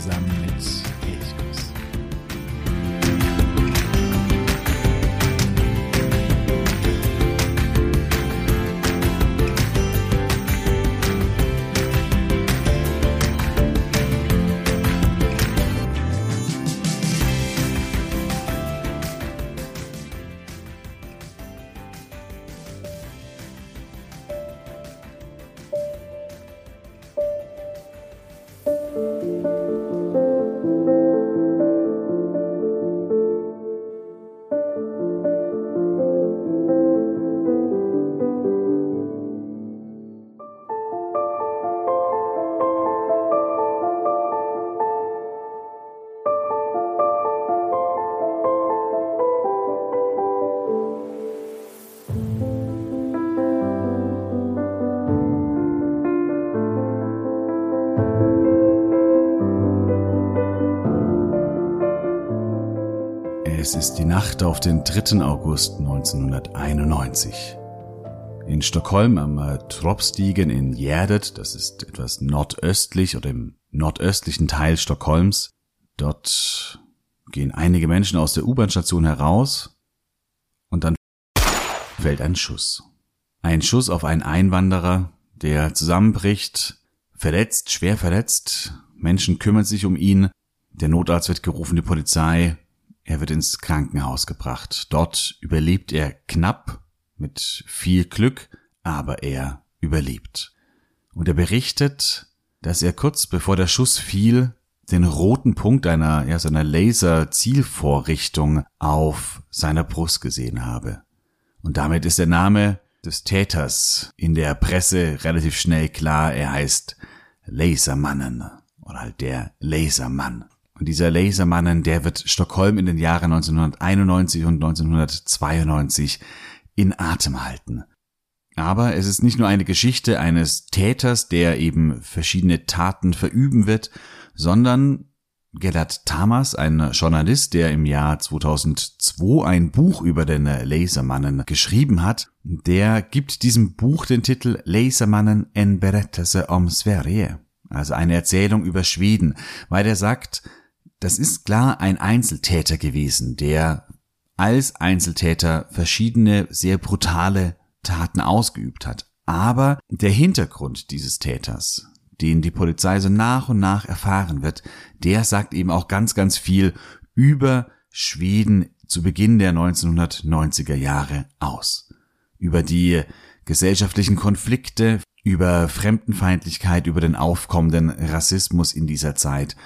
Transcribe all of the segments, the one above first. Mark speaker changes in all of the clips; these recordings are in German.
Speaker 1: Entdecke Schweden zusammen Es ist die Nacht auf den 3. August 1991. In Stockholm am äh, Tropstigen in Gärdet, das ist etwas nordöstlich oder im nordöstlichen Teil Stockholms, dort gehen einige Menschen aus der U-Bahn-Station heraus und dann fällt ein Schuss. Ein Schuss auf einen Einwanderer, der zusammenbricht, verletzt, schwer verletzt, Menschen kümmern sich um ihn, der Notarzt wird gerufen, die Polizei, er wird ins Krankenhaus gebracht. Dort überlebt er knapp, mit viel Glück, aber er überlebt. Und er berichtet, dass er kurz bevor der Schuss fiel, den roten Punkt einer, ja, seiner Laser-Zielvorrichtung auf seiner Brust gesehen habe. Und damit ist der Name des Täters in der Presse relativ schnell klar. Er heißt Lasermannen oder halt der Lasermann. Und dieser Lasermannen, der wird Stockholm in den Jahren 1991 und 1992 in Atem halten. Aber es ist nicht nur eine Geschichte eines Täters, der eben verschiedene Taten verüben wird, sondern Gellert Tamas, ein Journalist, der im Jahr 2002 ein Buch über den Lasermannen geschrieben hat, der gibt diesem Buch den Titel Lasermannen en berättelse om Sverige, also eine Erzählung über Schweden, weil er sagt, das ist klar ein Einzeltäter gewesen, der als Einzeltäter verschiedene sehr brutale Taten ausgeübt hat. Aber der Hintergrund dieses Täters, den die Polizei so nach und nach erfahren wird, der sagt eben auch ganz, ganz viel über Schweden zu Beginn der 1990er Jahre aus. Über die gesellschaftlichen Konflikte, über Fremdenfeindlichkeit, über den aufkommenden Rassismus in dieser Zeit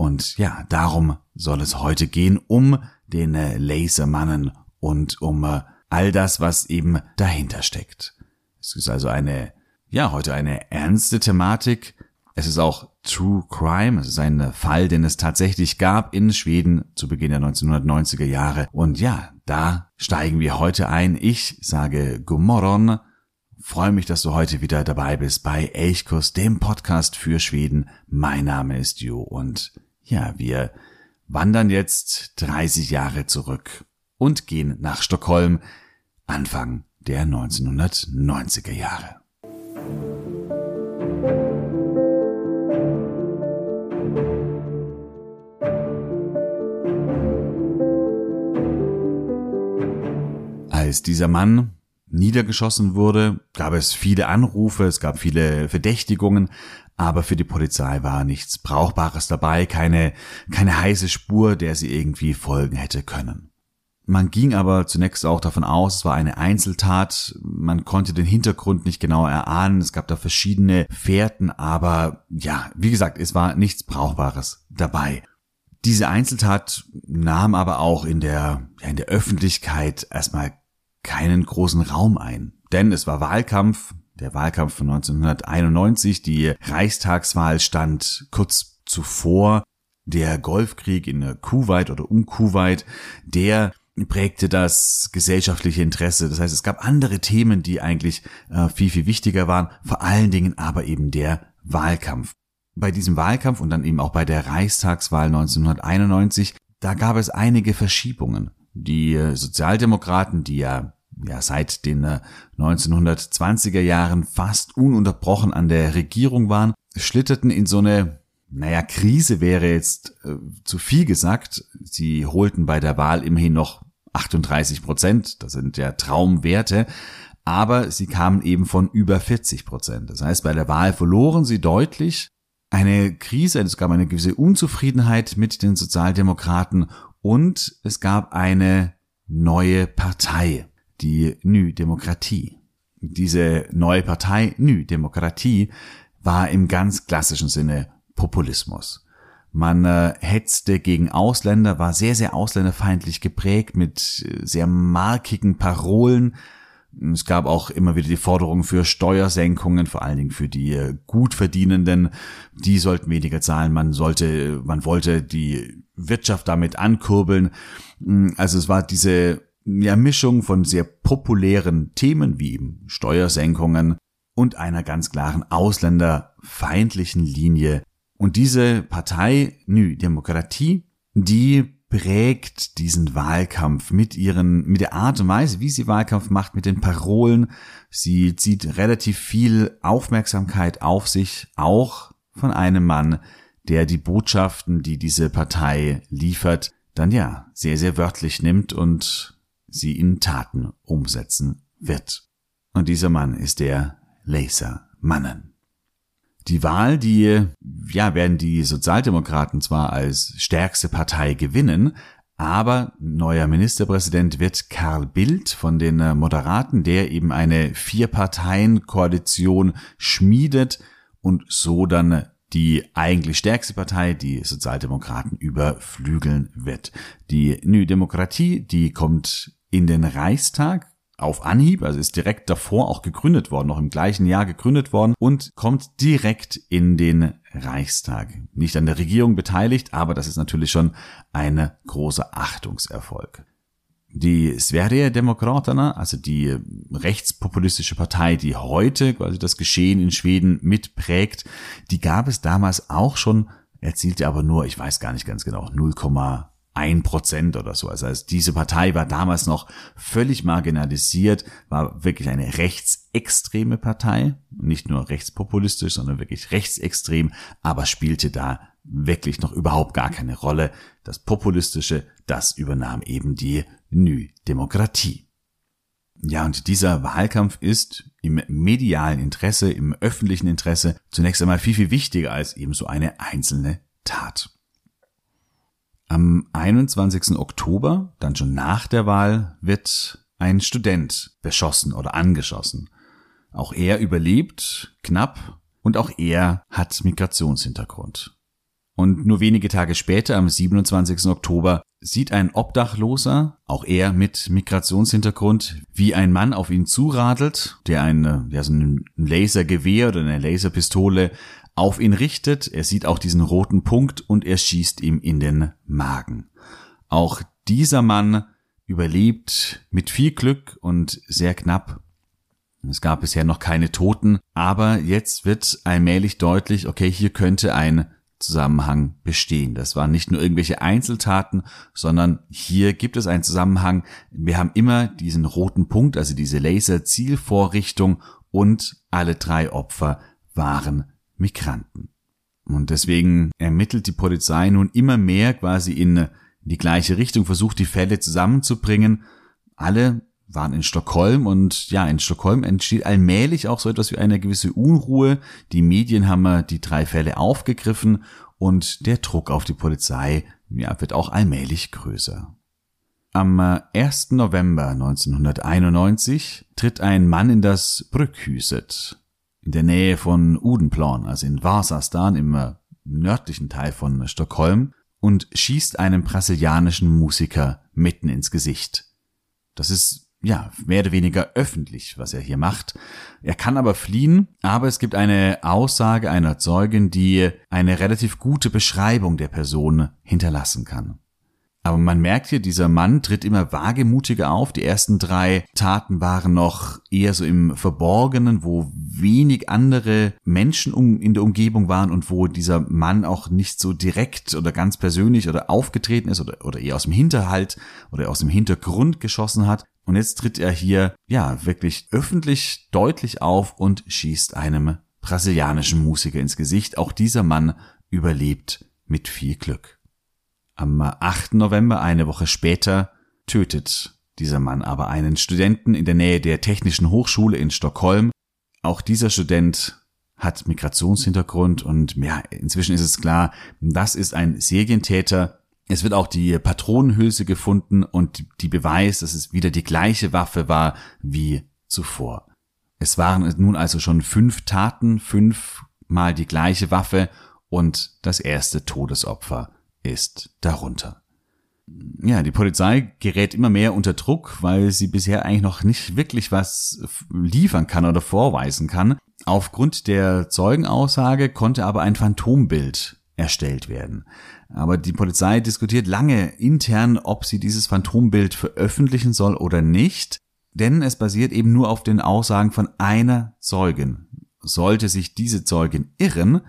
Speaker 1: und ja, darum soll es heute gehen, um den äh, Lasermannen und um äh, all das, was eben dahinter steckt. Es ist also eine, ja, heute eine ernste Thematik. Es ist auch True Crime. Es ist ein Fall, den es tatsächlich gab in Schweden zu Beginn der 1990er Jahre. Und ja, da steigen wir heute ein. Ich sage Gomorron. Freue mich, dass du heute wieder dabei bist bei Elchkurs, dem Podcast für Schweden. Mein Name ist Jo und ja, wir wandern jetzt 30 Jahre zurück und gehen nach Stockholm Anfang der 1990er Jahre. Als dieser Mann niedergeschossen wurde, gab es viele Anrufe, es gab viele Verdächtigungen, aber für die Polizei war nichts Brauchbares dabei, keine, keine heiße Spur, der sie irgendwie folgen hätte können. Man ging aber zunächst auch davon aus, es war eine Einzeltat, man konnte den Hintergrund nicht genau erahnen, es gab da verschiedene Fährten, aber ja, wie gesagt, es war nichts Brauchbares dabei. Diese Einzeltat nahm aber auch in der, ja, in der Öffentlichkeit erstmal keinen großen Raum ein. Denn es war Wahlkampf, der Wahlkampf von 1991, die Reichstagswahl stand kurz zuvor. Der Golfkrieg in Kuwait oder um Kuwait, der prägte das gesellschaftliche Interesse. Das heißt, es gab andere Themen, die eigentlich äh, viel, viel wichtiger waren, vor allen Dingen aber eben der Wahlkampf. Bei diesem Wahlkampf und dann eben auch bei der Reichstagswahl 1991, da gab es einige Verschiebungen. Die Sozialdemokraten, die ja ja seit den 1920er äh, Jahren fast ununterbrochen an der Regierung waren, schlitterten in so eine naja, Krise wäre jetzt äh, zu viel gesagt. Sie holten bei der Wahl immerhin noch 38 Prozent. Das sind ja Traumwerte. Aber sie kamen eben von über 40 Prozent. Das heißt, bei der Wahl verloren sie deutlich. Eine Krise, es gab eine gewisse Unzufriedenheit mit den Sozialdemokraten und es gab eine neue Partei, die Nü Demokratie. Diese neue Partei, Nü Demokratie, war im ganz klassischen Sinne Populismus. Man äh, hetzte gegen Ausländer, war sehr, sehr ausländerfeindlich geprägt mit äh, sehr markigen Parolen. Es gab auch immer wieder die Forderungen für Steuersenkungen, vor allen Dingen für die äh, Gutverdienenden. Die sollten weniger zahlen. Man sollte, man wollte die Wirtschaft damit ankurbeln. Mm, also es war diese ja, Mischung von sehr populären Themen wie eben Steuersenkungen und einer ganz klaren ausländerfeindlichen Linie. Und diese Partei Nü Demokratie, die prägt diesen Wahlkampf mit ihren, mit der Art und Weise, wie sie Wahlkampf macht, mit den Parolen. Sie zieht relativ viel Aufmerksamkeit auf sich, auch von einem Mann, der die Botschaften, die diese Partei liefert, dann ja sehr, sehr wörtlich nimmt und sie in Taten umsetzen wird. Und dieser Mann ist der Laser Mannen. Die Wahl, die, ja, werden die Sozialdemokraten zwar als stärkste Partei gewinnen, aber neuer Ministerpräsident wird Karl Bildt von den Moderaten, der eben eine Vier-Parteien-Koalition schmiedet und so dann die eigentlich stärkste Partei, die Sozialdemokraten, überflügeln wird. Die New Demokratie, die kommt in den Reichstag auf Anhieb, also ist direkt davor auch gegründet worden, noch im gleichen Jahr gegründet worden und kommt direkt in den Reichstag. Nicht an der Regierung beteiligt, aber das ist natürlich schon ein großer Achtungserfolg. Die Sverige Demokraterna, also die rechtspopulistische Partei, die heute quasi das Geschehen in Schweden mitprägt, die gab es damals auch schon, erzielte aber nur, ich weiß gar nicht ganz genau, 0, ein Prozent oder so. Also, also diese Partei war damals noch völlig marginalisiert, war wirklich eine rechtsextreme Partei, nicht nur rechtspopulistisch, sondern wirklich rechtsextrem, aber spielte da wirklich noch überhaupt gar keine Rolle. Das Populistische, das übernahm eben die Nü Demokratie. Ja, und dieser Wahlkampf ist im medialen Interesse, im öffentlichen Interesse zunächst einmal viel, viel wichtiger als eben so eine einzelne Tat. Am 21. Oktober, dann schon nach der Wahl, wird ein Student beschossen oder angeschossen. Auch er überlebt knapp und auch er hat Migrationshintergrund. Und nur wenige Tage später, am 27. Oktober, sieht ein Obdachloser, auch er mit Migrationshintergrund, wie ein Mann auf ihn zuradelt, der ein, ja, so ein Lasergewehr oder eine Laserpistole auf ihn richtet. Er sieht auch diesen roten Punkt und er schießt ihm in den Magen. Auch dieser Mann überlebt mit viel Glück und sehr knapp. Es gab bisher noch keine Toten, aber jetzt wird allmählich deutlich, okay, hier könnte ein Zusammenhang bestehen. Das waren nicht nur irgendwelche Einzeltaten, sondern hier gibt es einen Zusammenhang. Wir haben immer diesen roten Punkt, also diese Laserzielvorrichtung und alle drei Opfer waren Migranten. Und deswegen ermittelt die Polizei nun immer mehr quasi in die gleiche Richtung, versucht die Fälle zusammenzubringen. Alle waren in Stockholm und ja, in Stockholm entsteht allmählich auch so etwas wie eine gewisse Unruhe. Die Medien haben die drei Fälle aufgegriffen und der Druck auf die Polizei ja, wird auch allmählich größer. Am 1. November 1991 tritt ein Mann in das Brückhuset in der Nähe von Udenplan, also in Vasastan im äh, nördlichen Teil von Stockholm, und schießt einem brasilianischen Musiker mitten ins Gesicht. Das ist ja, mehr oder weniger öffentlich, was er hier macht. Er kann aber fliehen, aber es gibt eine Aussage einer Zeugin, die eine relativ gute Beschreibung der Person hinterlassen kann. Aber man merkt hier, dieser Mann tritt immer wagemutiger auf. Die ersten drei Taten waren noch eher so im Verborgenen, wo wenig andere Menschen um, in der Umgebung waren und wo dieser Mann auch nicht so direkt oder ganz persönlich oder aufgetreten ist oder, oder eher aus dem Hinterhalt oder aus dem Hintergrund geschossen hat. Und jetzt tritt er hier, ja, wirklich öffentlich deutlich auf und schießt einem brasilianischen Musiker ins Gesicht. Auch dieser Mann überlebt mit viel Glück. Am 8. November, eine Woche später, tötet dieser Mann aber einen Studenten in der Nähe der Technischen Hochschule in Stockholm. Auch dieser Student hat Migrationshintergrund und ja, inzwischen ist es klar, das ist ein Serientäter. Es wird auch die Patronenhülse gefunden und die Beweis, dass es wieder die gleiche Waffe war wie zuvor. Es waren nun also schon fünf Taten, fünfmal die gleiche Waffe und das erste Todesopfer ist darunter. Ja, die Polizei gerät immer mehr unter Druck, weil sie bisher eigentlich noch nicht wirklich was liefern kann oder vorweisen kann. Aufgrund der Zeugenaussage konnte aber ein Phantombild erstellt werden. Aber die Polizei diskutiert lange intern, ob sie dieses Phantombild veröffentlichen soll oder nicht, denn es basiert eben nur auf den Aussagen von einer Zeugin. Sollte sich diese Zeugin irren,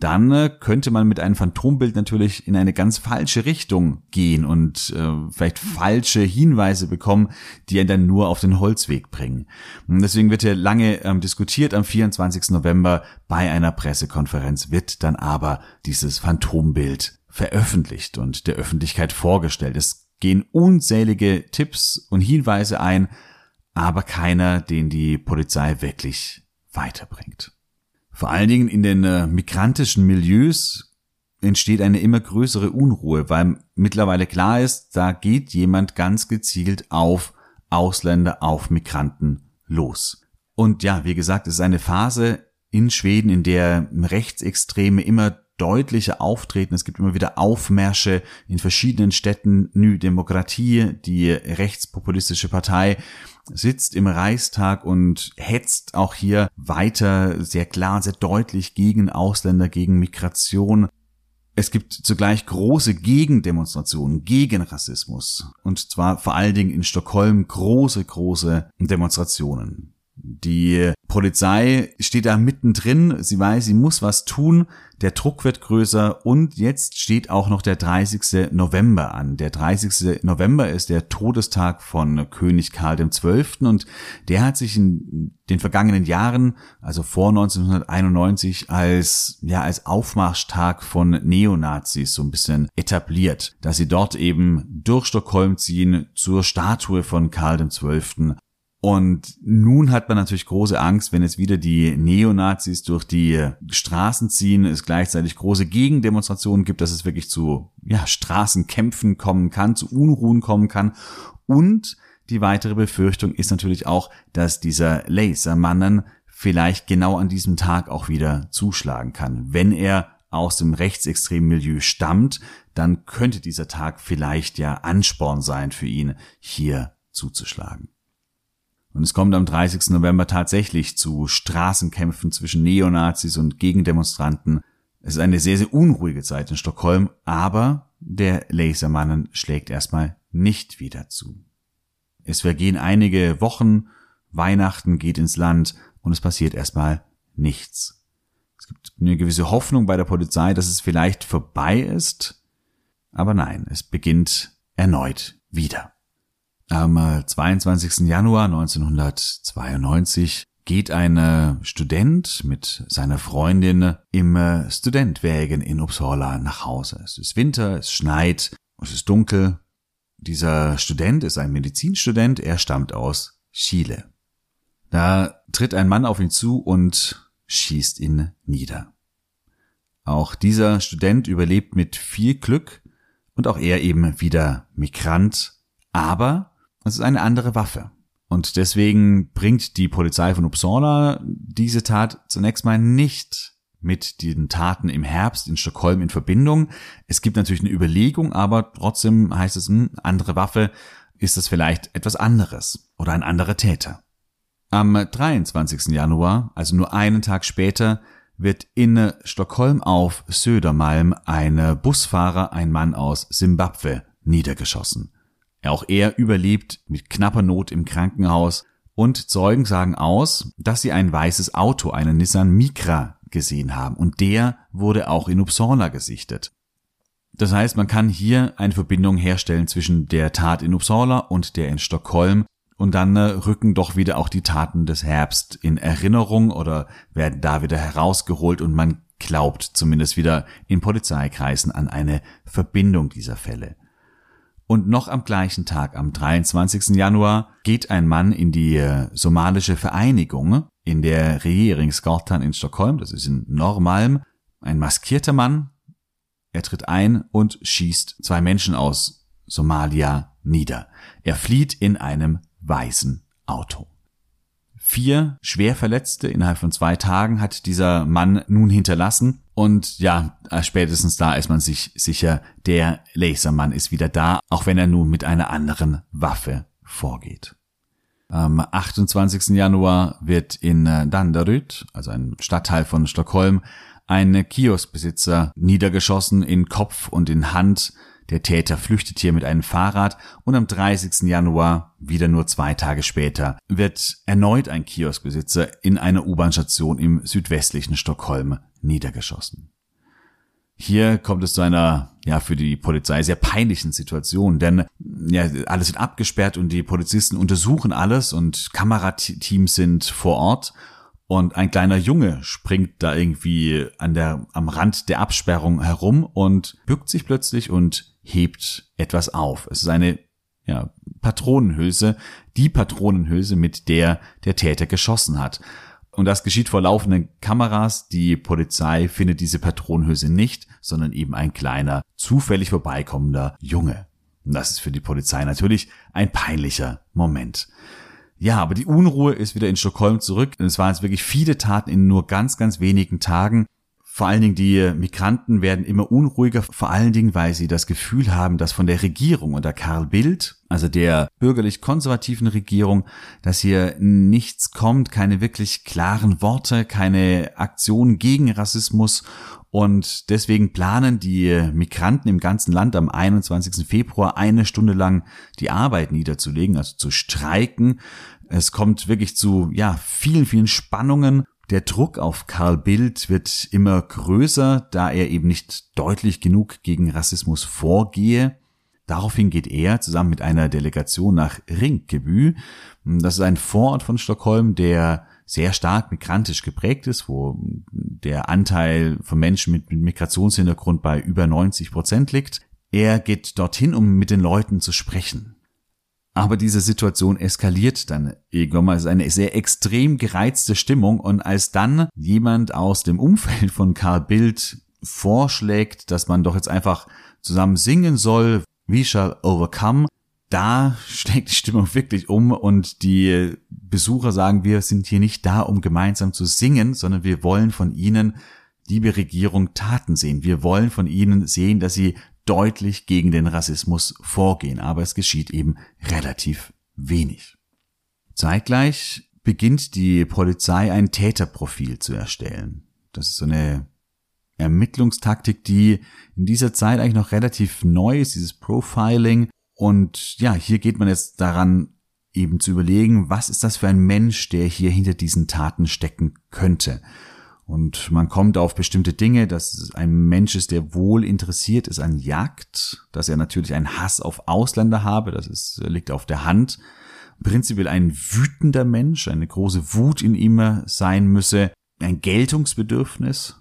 Speaker 1: dann äh, könnte man mit einem Phantombild natürlich in eine ganz falsche Richtung gehen und äh, vielleicht falsche Hinweise bekommen, die einen dann nur auf den Holzweg bringen. Und deswegen wird hier lange ähm, diskutiert. Am 24. November bei einer Pressekonferenz wird dann aber dieses Phantombild veröffentlicht und der Öffentlichkeit vorgestellt. Es gehen unzählige Tipps und Hinweise ein, aber keiner, den die Polizei wirklich weiterbringt. Vor allen Dingen in den äh, migrantischen Milieus entsteht eine immer größere Unruhe, weil mittlerweile klar ist, da geht jemand ganz gezielt auf Ausländer, auf Migranten los. Und ja, wie gesagt, es ist eine Phase in Schweden, in der Rechtsextreme immer deutlicher auftreten. Es gibt immer wieder Aufmärsche in verschiedenen Städten. Ny Demokratie, die rechtspopulistische Partei, sitzt im Reichstag und hetzt auch hier weiter sehr klar, sehr deutlich gegen Ausländer, gegen Migration. Es gibt zugleich große Gegendemonstrationen gegen Rassismus. Und zwar vor allen Dingen in Stockholm große, große Demonstrationen. Die Polizei steht da mittendrin, sie weiß, sie muss was tun, der Druck wird größer und jetzt steht auch noch der 30. November an. Der 30. November ist der Todestag von König Karl XII. und der hat sich in den vergangenen Jahren, also vor 1991, als, ja, als Aufmarschtag von Neonazis so ein bisschen etabliert, dass sie dort eben durch Stockholm ziehen zur Statue von Karl XII und nun hat man natürlich große Angst, wenn es wieder die Neonazis durch die Straßen ziehen, es gleichzeitig große Gegendemonstrationen gibt, dass es wirklich zu ja, Straßenkämpfen kommen kann, zu Unruhen kommen kann. Und die weitere Befürchtung ist natürlich auch, dass dieser Lasermannen vielleicht genau an diesem Tag auch wieder zuschlagen kann. Wenn er aus dem rechtsextremen Milieu stammt, dann könnte dieser Tag vielleicht ja Ansporn sein für ihn, hier zuzuschlagen. Und es kommt am 30. November tatsächlich zu Straßenkämpfen zwischen Neonazis und Gegendemonstranten. Es ist eine sehr, sehr unruhige Zeit in Stockholm, aber der Lasermannen schlägt erstmal nicht wieder zu. Es vergehen einige Wochen, Weihnachten geht ins Land und es passiert erstmal nichts. Es gibt eine gewisse Hoffnung bei der Polizei, dass es vielleicht vorbei ist, aber nein, es beginnt erneut wieder. Am 22. Äh, Januar 1992 geht ein Student mit seiner Freundin im äh, Studentwägen in Uppsala nach Hause. Es ist Winter, es schneit, es ist dunkel. Dieser Student ist ein Medizinstudent, er stammt aus Chile. Da tritt ein Mann auf ihn zu und schießt ihn nieder. Auch dieser Student überlebt mit viel Glück und auch er eben wieder Migrant, aber es ist eine andere Waffe. Und deswegen bringt die Polizei von Uppsala diese Tat zunächst mal nicht mit den Taten im Herbst in Stockholm in Verbindung. Es gibt natürlich eine Überlegung, aber trotzdem heißt es, hm, andere Waffe, ist das vielleicht etwas anderes oder ein anderer Täter. Am 23. Januar, also nur einen Tag später, wird in Stockholm auf Södermalm ein Busfahrer, ein Mann aus Simbabwe, niedergeschossen. Auch er überlebt mit knapper Not im Krankenhaus und Zeugen sagen aus, dass sie ein weißes Auto, einen Nissan Micra, gesehen haben und der wurde auch in Uppsala gesichtet. Das heißt, man kann hier eine Verbindung herstellen zwischen der Tat in Uppsala und der in Stockholm und dann äh, rücken doch wieder auch die Taten des Herbst in Erinnerung oder werden da wieder herausgeholt und man glaubt zumindest wieder in Polizeikreisen an eine Verbindung dieser Fälle. Und noch am gleichen Tag, am 23. Januar, geht ein Mann in die äh, somalische Vereinigung in der Regeringsgatan in Stockholm, das ist in Normalm, ein maskierter Mann. Er tritt ein und schießt zwei Menschen aus Somalia nieder. Er flieht in einem weißen Auto. Vier Schwerverletzte innerhalb von zwei Tagen hat dieser Mann nun hinterlassen. Und ja, spätestens da ist man sich sicher, der Lasermann ist wieder da, auch wenn er nun mit einer anderen Waffe vorgeht. Am 28. Januar wird in Danderyd, also ein Stadtteil von Stockholm, ein Kioskbesitzer niedergeschossen in Kopf und in Hand der Täter flüchtet hier mit einem Fahrrad und am 30. Januar, wieder nur zwei Tage später, wird erneut ein Kioskbesitzer in einer U-Bahn-Station im südwestlichen Stockholm niedergeschossen. Hier kommt es zu einer, ja, für die Polizei sehr peinlichen Situation, denn ja, alles wird abgesperrt und die Polizisten untersuchen alles und Kamerateams sind vor Ort und ein kleiner Junge springt da irgendwie an der, am Rand der Absperrung herum und bückt sich plötzlich und hebt etwas auf. Es ist eine ja, Patronenhülse, die Patronenhülse, mit der der Täter geschossen hat. Und das geschieht vor laufenden Kameras. Die Polizei findet diese Patronenhülse nicht, sondern eben ein kleiner, zufällig vorbeikommender Junge. Und das ist für die Polizei natürlich ein peinlicher Moment. Ja, aber die Unruhe ist wieder in Stockholm zurück. Es waren jetzt wirklich viele Taten in nur ganz, ganz wenigen Tagen. Vor allen Dingen die Migranten werden immer unruhiger, vor allen Dingen, weil sie das Gefühl haben, dass von der Regierung unter Karl Bildt, also der bürgerlich-konservativen Regierung, dass hier nichts kommt, keine wirklich klaren Worte, keine Aktion gegen Rassismus und deswegen planen die Migranten im ganzen Land am 21. Februar eine Stunde lang die Arbeit niederzulegen, also zu streiken. Es kommt wirklich zu, ja, vielen, vielen Spannungen der Druck auf Karl Bildt wird immer größer, da er eben nicht deutlich genug gegen Rassismus vorgehe. Daraufhin geht er zusammen mit einer Delegation nach Rinkeby. Das ist ein Vorort von Stockholm, der sehr stark migrantisch geprägt ist, wo der Anteil von Menschen mit Migrationshintergrund bei über 90 Prozent liegt. Er geht dorthin, um mit den Leuten zu sprechen. Aber diese Situation eskaliert dann irgendwann mal. Es ist eine sehr extrem gereizte Stimmung. Und als dann jemand aus dem Umfeld von Karl Bild vorschlägt, dass man doch jetzt einfach zusammen singen soll, We Shall Overcome, da schlägt die Stimmung wirklich um und die Besucher sagen, wir sind hier nicht da, um gemeinsam zu singen, sondern wir wollen von ihnen, liebe Regierung, Taten sehen. Wir wollen von ihnen sehen, dass sie deutlich gegen den Rassismus vorgehen, aber es geschieht eben relativ wenig. Zeitgleich beginnt die Polizei ein Täterprofil zu erstellen. Das ist so eine Ermittlungstaktik, die in dieser Zeit eigentlich noch relativ neu ist, dieses Profiling. Und ja, hier geht man jetzt daran, eben zu überlegen, was ist das für ein Mensch, der hier hinter diesen Taten stecken könnte. Und man kommt auf bestimmte Dinge, dass ein Mensch ist, der wohl interessiert ist an Jagd, dass er natürlich einen Hass auf Ausländer habe, das ist, liegt auf der Hand. Prinzipiell ein wütender Mensch, eine große Wut in ihm sein müsse, ein Geltungsbedürfnis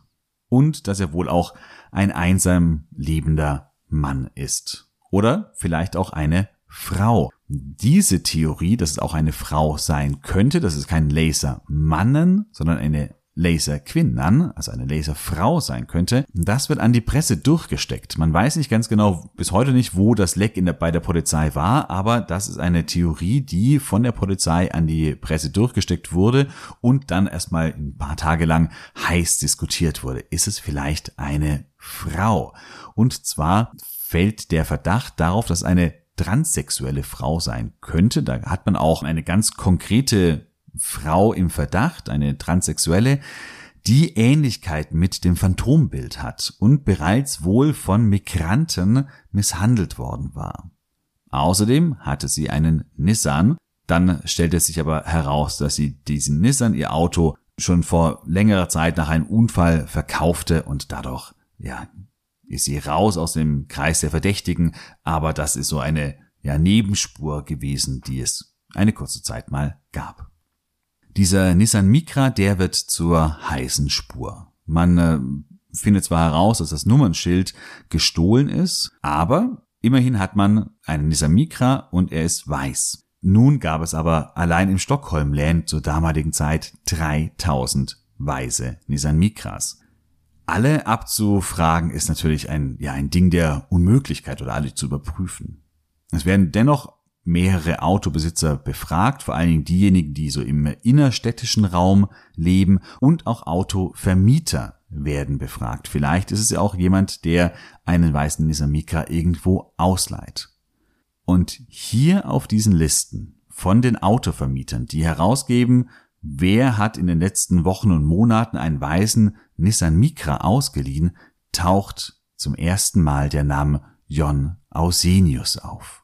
Speaker 1: und dass er wohl auch ein einsam lebender Mann ist. Oder vielleicht auch eine Frau. Diese Theorie, dass es auch eine Frau sein könnte, dass es kein Lasermannen, sondern eine Laser Quinnan, also eine Laserfrau sein könnte, das wird an die Presse durchgesteckt. Man weiß nicht ganz genau bis heute nicht, wo das Leck in der, bei der Polizei war, aber das ist eine Theorie, die von der Polizei an die Presse durchgesteckt wurde und dann erstmal ein paar Tage lang heiß diskutiert wurde. Ist es vielleicht eine Frau? Und zwar fällt der Verdacht darauf, dass eine transsexuelle Frau sein könnte. Da hat man auch eine ganz konkrete Frau im Verdacht, eine Transsexuelle, die Ähnlichkeit mit dem Phantombild hat und bereits wohl von Migranten misshandelt worden war. Außerdem hatte sie einen Nissan, dann stellte es sich aber heraus, dass sie diesen Nissan, ihr Auto, schon vor längerer Zeit nach einem Unfall verkaufte und dadurch, ja, ist sie raus aus dem Kreis der Verdächtigen, aber das ist so eine, ja, Nebenspur gewesen, die es eine kurze Zeit mal gab. Dieser Nissan Micra, der wird zur heißen Spur. Man äh, findet zwar heraus, dass das Nummernschild gestohlen ist, aber immerhin hat man einen Nissan Micra und er ist weiß. Nun gab es aber allein im Stockholm-Land zur damaligen Zeit 3000 weiße Nissan Micras. Alle abzufragen ist natürlich ein, ja, ein Ding der Unmöglichkeit oder alle zu überprüfen. Es werden dennoch mehrere Autobesitzer befragt, vor allen Dingen diejenigen, die so im innerstädtischen Raum leben und auch Autovermieter werden befragt. Vielleicht ist es ja auch jemand, der einen weißen Nissan Micra irgendwo ausleiht. Und hier auf diesen Listen von den Autovermietern, die herausgeben, wer hat in den letzten Wochen und Monaten einen weißen Nissan Micra ausgeliehen, taucht zum ersten Mal der Name Jon Ausenius auf.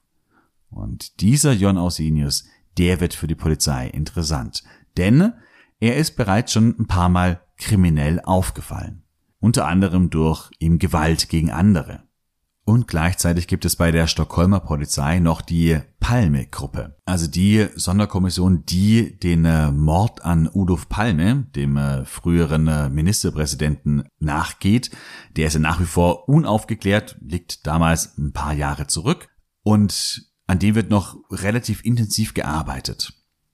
Speaker 1: Und dieser Jon Ausenius, der wird für die Polizei interessant, denn er ist bereits schon ein paar Mal kriminell aufgefallen. Unter anderem durch ihm Gewalt gegen andere. Und gleichzeitig gibt es bei der Stockholmer Polizei noch die Palme-Gruppe. Also die Sonderkommission, die den äh, Mord an Udolf Palme, dem äh, früheren äh, Ministerpräsidenten, nachgeht. Der ist ja nach wie vor unaufgeklärt, liegt damals ein paar Jahre zurück. Und an dem wird noch relativ intensiv gearbeitet.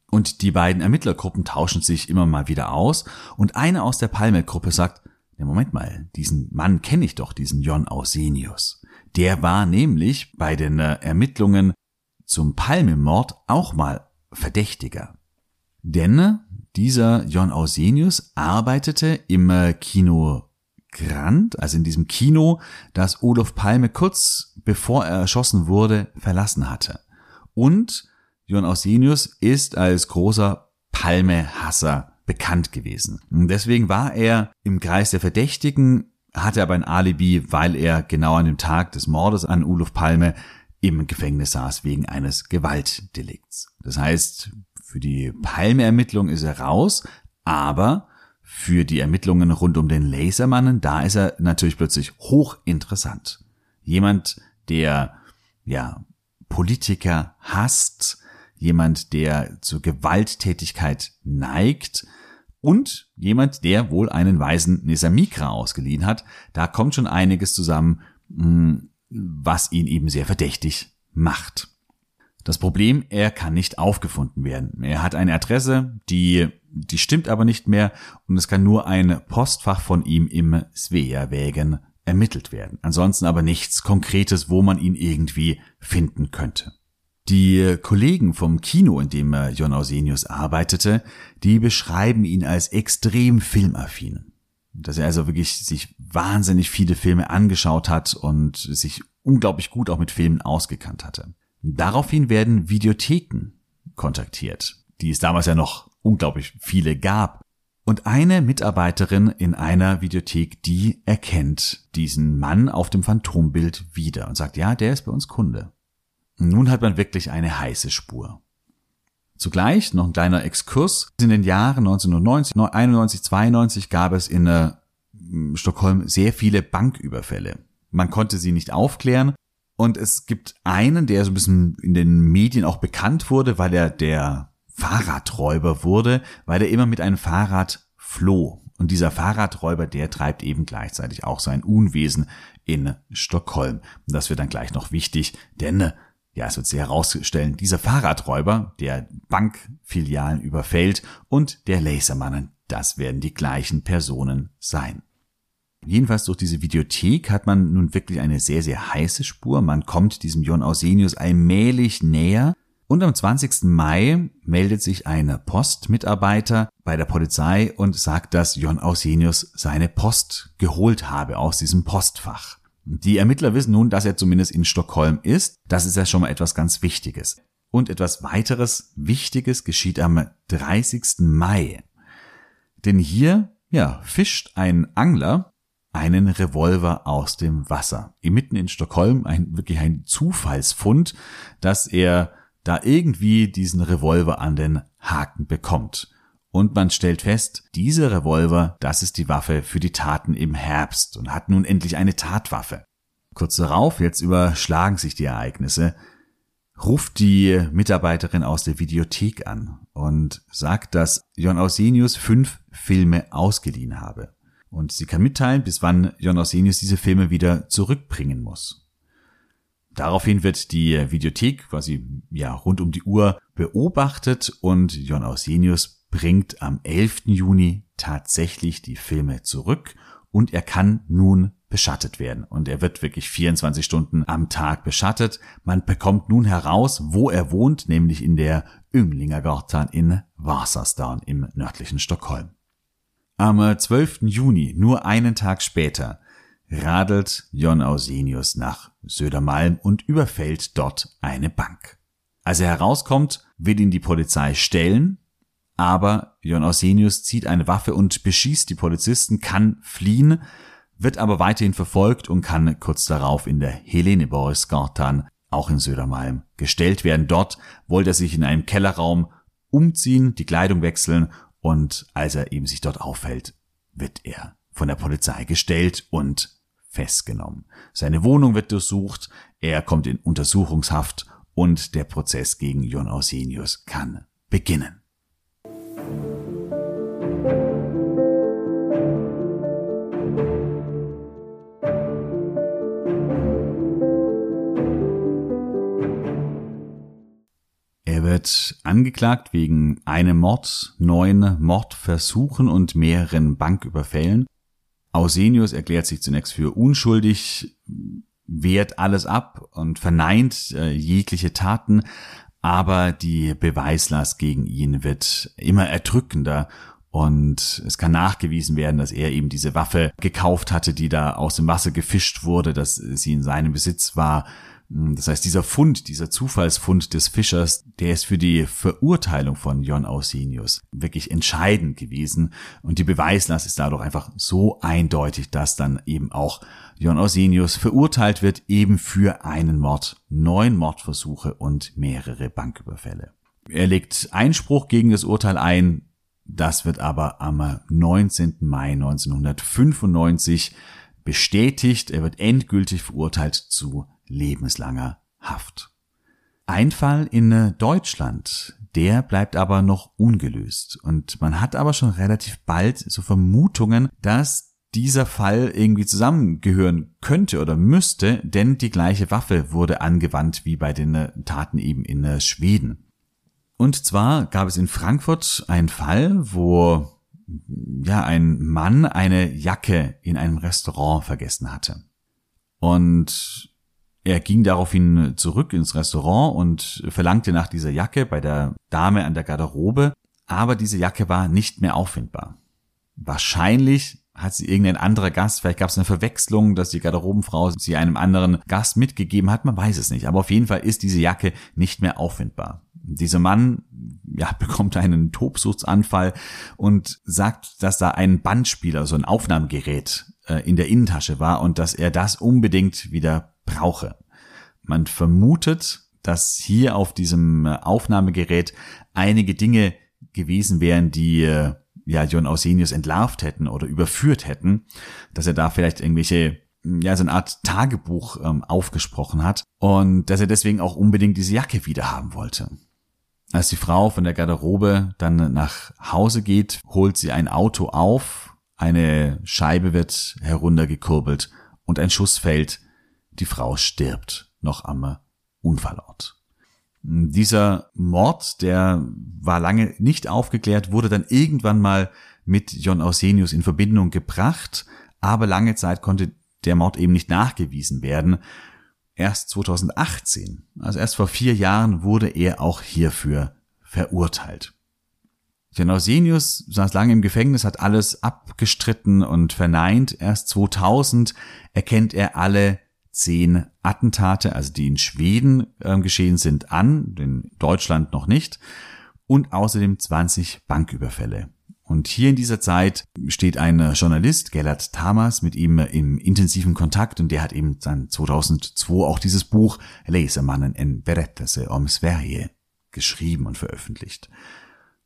Speaker 1: Und die beiden Ermittlergruppen tauschen sich immer mal wieder aus. Und eine aus der Palme-Gruppe sagt, ja, Moment mal, diesen Mann kenne ich doch, diesen Jon Ausenius. Der war nämlich bei den äh, Ermittlungen zum Palmemord auch mal Verdächtiger. Denn äh, dieser Jon Ausenius arbeitete im äh, Kino Grand, also in diesem Kino, das Olof Palme kurz bevor er erschossen wurde, verlassen hatte. Und Jon Ausenius ist als großer Palme-Hasser bekannt gewesen. Deswegen war er im Kreis der Verdächtigen hatte aber ein Alibi, weil er genau an dem Tag des Mordes an Ulof Palme im Gefängnis saß wegen eines Gewaltdelikts. Das heißt, für die Palme-Ermittlung ist er raus, aber für die Ermittlungen rund um den Lasermannen, da ist er natürlich plötzlich hochinteressant. Jemand, der, ja, Politiker hasst, jemand, der zur Gewalttätigkeit neigt, und jemand, der wohl einen weisen Nissan Micra ausgeliehen hat. Da kommt schon einiges zusammen, hm, was ihn eben sehr verdächtig macht. Das Problem, er kann nicht aufgefunden werden. Er hat eine Adresse, die, die stimmt aber nicht mehr und es kann nur ein Postfach von ihm im Sveavägen ermittelt werden. Ansonsten aber nichts Konkretes, wo man ihn irgendwie finden könnte. Die Kollegen vom Kino, in dem Jon Ausenius arbeitete, die beschreiben ihn als extrem filmaffin. Dass er also wirklich sich wahnsinnig viele Filme angeschaut hat und sich unglaublich gut auch mit Filmen ausgekannt hatte. Daraufhin werden Videotheken kontaktiert, die es damals ja noch unglaublich viele gab. Und eine Mitarbeiterin in einer Videothek, die erkennt diesen Mann auf dem Phantombild wieder und sagt, ja, der ist bei uns Kunde. Nun hat man wirklich eine heiße Spur. Zugleich noch ein kleiner Exkurs. In den Jahren 1990, 91, 92 gab es in äh, Stockholm sehr viele Banküberfälle. Man konnte sie nicht aufklären. Und es gibt einen, der so ein bisschen in den Medien auch bekannt wurde, weil er der Fahrradräuber wurde, weil er immer mit einem Fahrrad floh. Und dieser Fahrradräuber, der treibt eben gleichzeitig auch sein Unwesen in Stockholm. Und das wird dann gleich noch wichtig, denn ja, es wird sich herausstellen, dieser Fahrradräuber, der Bankfilialen überfällt und der Lasermann, das werden die gleichen Personen sein. Jedenfalls durch diese Videothek hat man nun wirklich eine sehr, sehr heiße Spur. Man kommt diesem Jon Ausenius allmählich näher. Und am 20. Mai meldet sich ein Postmitarbeiter bei der Polizei und sagt, dass Jon Ausenius seine Post geholt habe aus diesem Postfach. Die Ermittler wissen nun, dass er zumindest in Stockholm ist. Das ist ja schon mal etwas ganz Wichtiges. Und etwas weiteres Wichtiges geschieht am 30. Mai. Denn hier, ja, fischt ein Angler einen Revolver aus dem Wasser. Mitten in Stockholm, ein, wirklich ein Zufallsfund, dass er da irgendwie diesen Revolver an den Haken bekommt. Und man stellt fest, dieser Revolver, das ist die Waffe für die Taten im Herbst und hat nun endlich eine Tatwaffe. Kurz darauf, jetzt überschlagen sich die Ereignisse, ruft die Mitarbeiterin aus der Videothek an und sagt, dass Jon Ausenius fünf Filme ausgeliehen habe. Und sie kann mitteilen, bis wann Jon Orsenius diese Filme wieder zurückbringen muss. Daraufhin wird die Videothek quasi ja rund um die Uhr beobachtet und Jon Orsenius bringt am 11. Juni tatsächlich die Filme zurück und er kann nun beschattet werden. Und er wird wirklich 24 Stunden am Tag beschattet. Man bekommt nun heraus, wo er wohnt, nämlich in der Ynglingergatan in Vasastan im nördlichen Stockholm. Am 12. Juni, nur einen Tag später, radelt Jon Ausenius nach Södermalm und überfällt dort eine Bank. Als er herauskommt, will ihn die Polizei stellen, aber Jon Ausenius zieht eine Waffe und beschießt die Polizisten, kann fliehen, wird aber weiterhin verfolgt und kann kurz darauf in der Heleneborgsgatan, auch in Södermalm, gestellt werden. Dort wollte er sich in einem Kellerraum umziehen, die Kleidung wechseln und als er eben sich dort aufhält, wird er von der Polizei gestellt und festgenommen. Seine Wohnung wird durchsucht, er kommt in Untersuchungshaft und der Prozess gegen Jon Ausenius kann beginnen. wird angeklagt wegen einem Mord, neun Mordversuchen und mehreren Banküberfällen. Ausenius erklärt sich zunächst für unschuldig, wehrt alles ab und verneint äh, jegliche Taten, aber die Beweislast gegen ihn wird immer erdrückender und es kann nachgewiesen werden, dass er eben diese Waffe gekauft hatte, die da aus dem Wasser gefischt wurde, dass sie in seinem Besitz war, das heißt, dieser Fund, dieser Zufallsfund des Fischers, der ist für die Verurteilung von Jon Ausenius wirklich entscheidend gewesen. Und die Beweislast ist dadurch einfach so eindeutig, dass dann eben auch Jon Ausenius verurteilt wird, eben für einen Mord, neun Mordversuche und mehrere Banküberfälle. Er legt Einspruch gegen das Urteil ein. Das wird aber am 19. Mai 1995 bestätigt. Er wird endgültig verurteilt zu lebenslanger Haft. Ein Fall in äh, Deutschland, der bleibt aber noch ungelöst. Und man hat aber schon relativ bald so Vermutungen, dass dieser Fall irgendwie zusammengehören könnte oder müsste, denn die gleiche Waffe wurde angewandt wie bei den äh, Taten eben in äh, Schweden. Und zwar gab es in Frankfurt einen Fall, wo ja ein Mann eine Jacke in einem Restaurant vergessen hatte. Und er ging daraufhin zurück ins Restaurant und verlangte nach dieser Jacke bei der Dame an der Garderobe, aber diese Jacke war nicht mehr auffindbar. Wahrscheinlich hat sie irgendein anderer Gast, vielleicht gab es eine Verwechslung, dass die Garderobenfrau sie einem anderen Gast mitgegeben hat, man weiß es nicht. Aber auf jeden Fall ist diese Jacke nicht mehr auffindbar. Dieser Mann ja, bekommt einen Tobsuchtsanfall und sagt, dass da ein Bandspieler, so ein Aufnahmegerät äh, in der Innentasche war und dass er das unbedingt wieder brauche. Man vermutet, dass hier auf diesem äh, Aufnahmegerät einige Dinge gewesen wären, die äh, ja John Ausenius entlarvt hätten oder überführt hätten, dass er da vielleicht irgendwelche ja so eine Art Tagebuch ähm, aufgesprochen hat und dass er deswegen auch unbedingt diese Jacke wieder haben wollte. Als die Frau von der Garderobe dann nach Hause geht, holt sie ein Auto auf, eine Scheibe wird heruntergekurbelt und ein Schuss fällt die Frau stirbt noch am Unfallort. Dieser Mord, der war lange nicht aufgeklärt, wurde dann irgendwann mal mit John Ausenius in Verbindung gebracht, aber lange Zeit konnte der Mord eben nicht nachgewiesen werden. Erst 2018, also erst vor vier Jahren, wurde er auch hierfür verurteilt. John Ausenius saß lange im Gefängnis, hat alles abgestritten und verneint. Erst 2000 erkennt er alle zehn Attentate, also die in Schweden äh, geschehen sind, an, in Deutschland noch nicht, und außerdem 20 Banküberfälle. Und hier in dieser Zeit steht ein Journalist, Gellert Tamas, mit ihm im intensiven Kontakt und der hat eben dann 2002 auch dieses Buch Lesermannen en berättelse om Sverige geschrieben und veröffentlicht,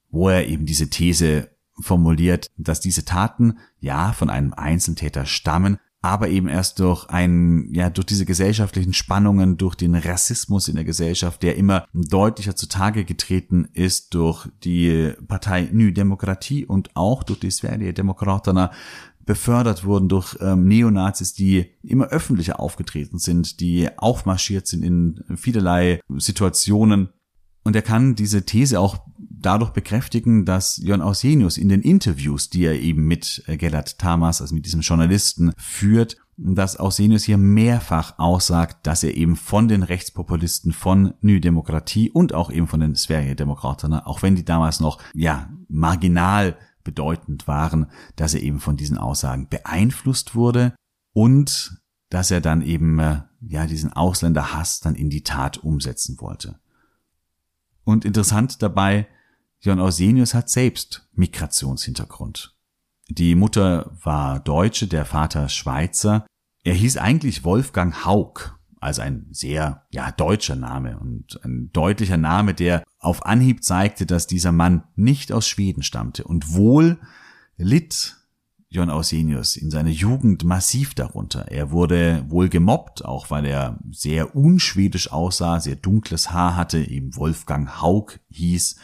Speaker 1: wo er eben diese These formuliert, dass diese Taten ja von einem Einzeltäter stammen, aber eben erst durch ein, ja, durch diese gesellschaftlichen Spannungen, durch den Rassismus in der Gesellschaft, der immer deutlicher zutage getreten ist durch die Partei Ny Demokratie und auch durch die Sverige Demokraterna befördert wurden durch ähm, Neonazis, die immer öffentlicher aufgetreten sind, die aufmarschiert sind in vielerlei Situationen. Und er kann diese These auch dadurch bekräftigen, dass Jon Ausenius in den Interviews, die er eben mit äh, Gellert Tamas, also mit diesem Journalisten, führt, dass Ausenius hier mehrfach aussagt, dass er eben von den Rechtspopulisten von New Demokratie und auch eben von den Sverigedemokraten, auch wenn die damals noch, ja, marginal bedeutend waren, dass er eben von diesen Aussagen beeinflusst wurde und dass er dann eben, äh, ja, diesen Ausländerhass dann in die Tat umsetzen wollte. Und interessant dabei, Jon Ausenius hat selbst Migrationshintergrund. Die Mutter war Deutsche, der Vater Schweizer. Er hieß eigentlich Wolfgang Haug, also ein sehr, ja, deutscher Name und ein deutlicher Name, der auf Anhieb zeigte, dass dieser Mann nicht aus Schweden stammte und wohl litt Jon Ausenius in seiner Jugend massiv darunter. Er wurde wohl gemobbt, auch weil er sehr unschwedisch aussah, sehr dunkles Haar hatte, eben Wolfgang Haug hieß.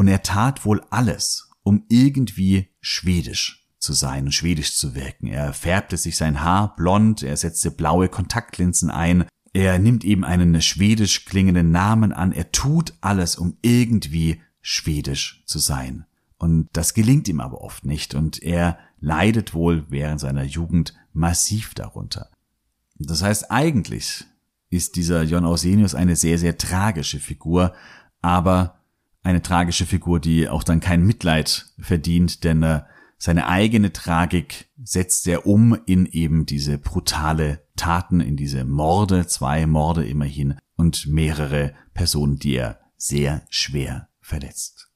Speaker 1: Und er tat wohl alles, um irgendwie schwedisch zu sein und schwedisch zu wirken. Er färbte sich sein Haar blond, er setzte blaue Kontaktlinsen ein, er nimmt eben einen schwedisch klingenden Namen an, er tut alles, um irgendwie schwedisch zu sein. Und das gelingt ihm aber oft nicht und er leidet wohl während seiner Jugend massiv darunter. Das heißt, eigentlich ist dieser Jon Ausenius eine sehr, sehr tragische Figur, aber eine tragische Figur, die auch dann kein Mitleid verdient, denn äh, seine eigene Tragik setzt er um in eben diese brutale Taten, in diese Morde, zwei Morde immerhin und mehrere Personen, die er sehr schwer verletzt.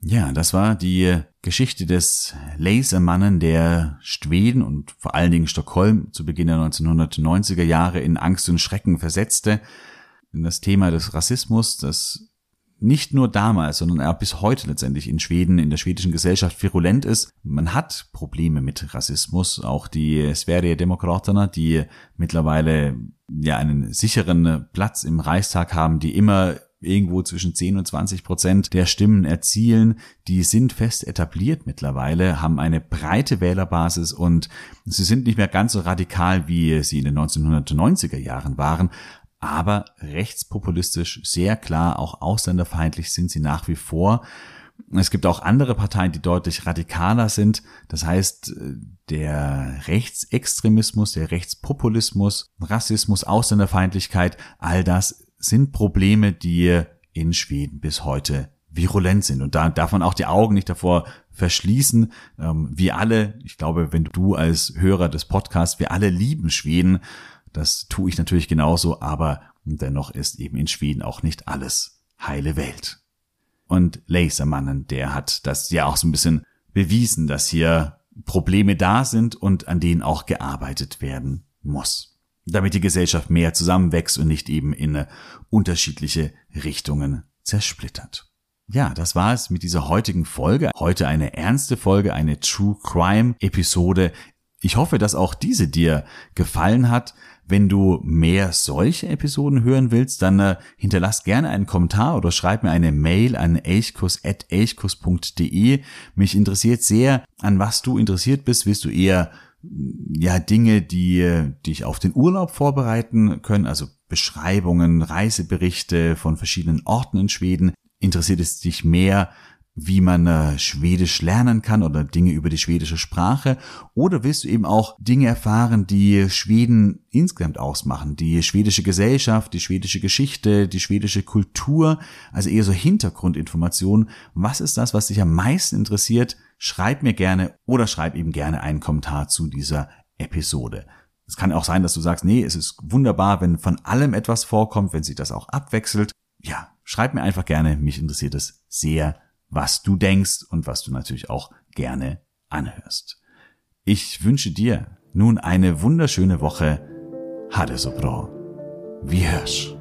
Speaker 1: Ja, das war die Geschichte des Lasermannen, der Schweden und vor allen Dingen Stockholm zu Beginn der 1990er Jahre in Angst und Schrecken versetzte. Das Thema des Rassismus, das nicht nur damals, sondern auch bis heute letztendlich in Schweden, in der schwedischen Gesellschaft virulent ist. Man hat Probleme mit Rassismus. Auch die Sverigedemokraterna, die mittlerweile ja einen sicheren Platz im Reichstag haben, die immer irgendwo zwischen 10 und 20 Prozent der Stimmen erzielen. Die sind fest etabliert mittlerweile, haben eine breite Wählerbasis und sie sind nicht mehr ganz so radikal, wie sie in den 1990er Jahren waren. Aber rechtspopulistisch sehr klar, auch ausländerfeindlich sind sie nach wie vor. Es gibt auch andere Parteien, die deutlich radikaler sind. Das heißt, der Rechtsextremismus, der Rechtspopulismus, Rassismus, Ausländerfeindlichkeit, all das sind Probleme, die in Schweden bis heute virulent sind. Und da darf man auch die Augen nicht davor verschließen. Ähm, wir alle, ich glaube, wenn du als Hörer des Podcasts, wir alle lieben Schweden. Das tue ich natürlich genauso, aber dennoch ist eben in Schweden auch nicht alles heile Welt. Und Lasermannen, der hat das ja auch so ein bisschen bewiesen, dass hier Probleme da sind und an denen auch gearbeitet werden muss damit die Gesellschaft mehr zusammenwächst und nicht eben in unterschiedliche Richtungen zersplittert. Ja, das war es mit dieser heutigen Folge. Heute eine ernste Folge, eine True Crime Episode. Ich hoffe, dass auch diese dir gefallen hat. Wenn du mehr solche Episoden hören willst, dann äh, hinterlass gerne einen Kommentar oder schreib mir eine Mail an elchkus.elchkus.de. Mich interessiert sehr, an was du interessiert bist. Willst du eher ja Dinge, die dich auf den Urlaub vorbereiten können, also Beschreibungen, Reiseberichte von verschiedenen Orten in Schweden. Interessiert es dich mehr, wie man äh, Schwedisch lernen kann oder Dinge über die schwedische Sprache? Oder willst du eben auch Dinge erfahren, die Schweden insgesamt ausmachen? Die schwedische Gesellschaft, die schwedische Geschichte, die schwedische Kultur, also eher so Hintergrundinformationen. Was ist das, was dich am meisten interessiert? schreib mir gerne oder schreib eben gerne einen Kommentar zu dieser Episode. Es kann auch sein, dass du sagst, nee, es ist wunderbar, wenn von allem etwas vorkommt, wenn sich das auch abwechselt. Ja, schreib mir einfach gerne, mich interessiert es sehr, was du denkst und was du natürlich auch gerne anhörst. Ich wünsche dir nun eine wunderschöne Woche. Hade so bra. Wie hörst?